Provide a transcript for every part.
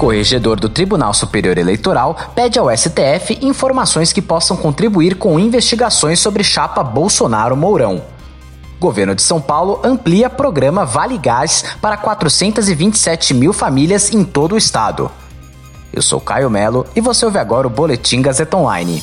Corregedor do Tribunal Superior Eleitoral pede ao STF informações que possam contribuir com investigações sobre chapa Bolsonaro-Mourão. Governo de São Paulo amplia programa Vale Gás para 427 mil famílias em todo o estado. Eu sou Caio Melo e você ouve agora o Boletim Gazeta Online.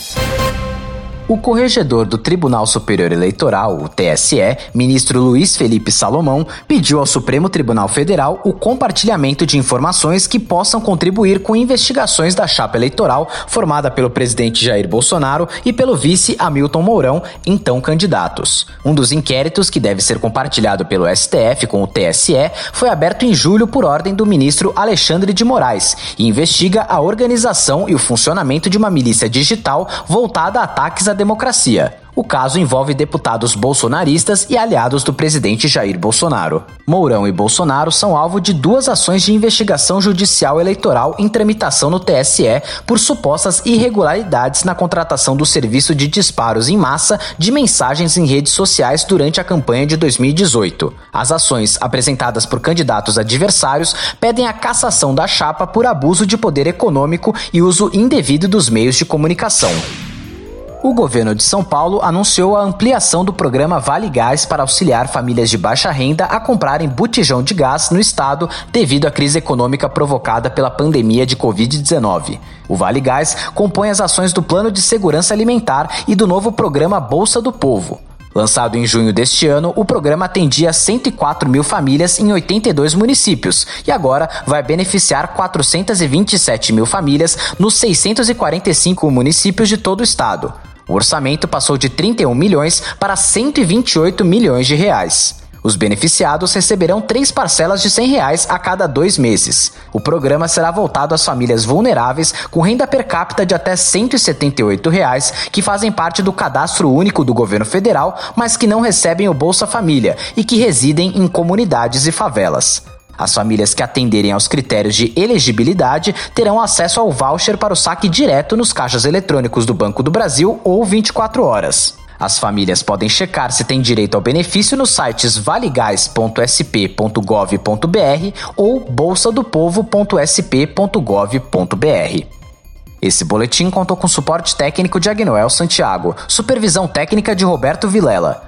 O corregedor do Tribunal Superior Eleitoral, o TSE, ministro Luiz Felipe Salomão, pediu ao Supremo Tribunal Federal o compartilhamento de informações que possam contribuir com investigações da chapa eleitoral formada pelo presidente Jair Bolsonaro e pelo vice Hamilton Mourão, então candidatos. Um dos inquéritos que deve ser compartilhado pelo STF com o TSE foi aberto em julho por ordem do ministro Alexandre de Moraes e investiga a organização e o funcionamento de uma milícia digital voltada a ataques a democracia. O caso envolve deputados bolsonaristas e aliados do presidente Jair Bolsonaro. Mourão e Bolsonaro são alvo de duas ações de investigação judicial eleitoral em tramitação no TSE por supostas irregularidades na contratação do serviço de disparos em massa de mensagens em redes sociais durante a campanha de 2018. As ações apresentadas por candidatos adversários pedem a cassação da chapa por abuso de poder econômico e uso indevido dos meios de comunicação. O governo de São Paulo anunciou a ampliação do programa Vale Gás para auxiliar famílias de baixa renda a comprarem botijão de gás no estado devido à crise econômica provocada pela pandemia de Covid-19. O Vale Gás compõe as ações do Plano de Segurança Alimentar e do novo programa Bolsa do Povo. Lançado em junho deste ano, o programa atendia 104 mil famílias em 82 municípios e agora vai beneficiar 427 mil famílias nos 645 municípios de todo o estado. O orçamento passou de 31 milhões para 128 milhões de reais. Os beneficiados receberão três parcelas de 100 reais a cada dois meses. O programa será voltado às famílias vulneráveis com renda per capita de até 178 reais, que fazem parte do cadastro único do governo federal, mas que não recebem o Bolsa Família e que residem em comunidades e favelas. As famílias que atenderem aos critérios de elegibilidade terão acesso ao voucher para o saque direto nos caixas eletrônicos do Banco do Brasil ou 24 horas. As famílias podem checar se têm direito ao benefício nos sites valegás.sp.gov.br ou bolsadopovo.sp.gov.br. Esse boletim contou com suporte técnico de Agnoel Santiago, supervisão técnica de Roberto Vilela.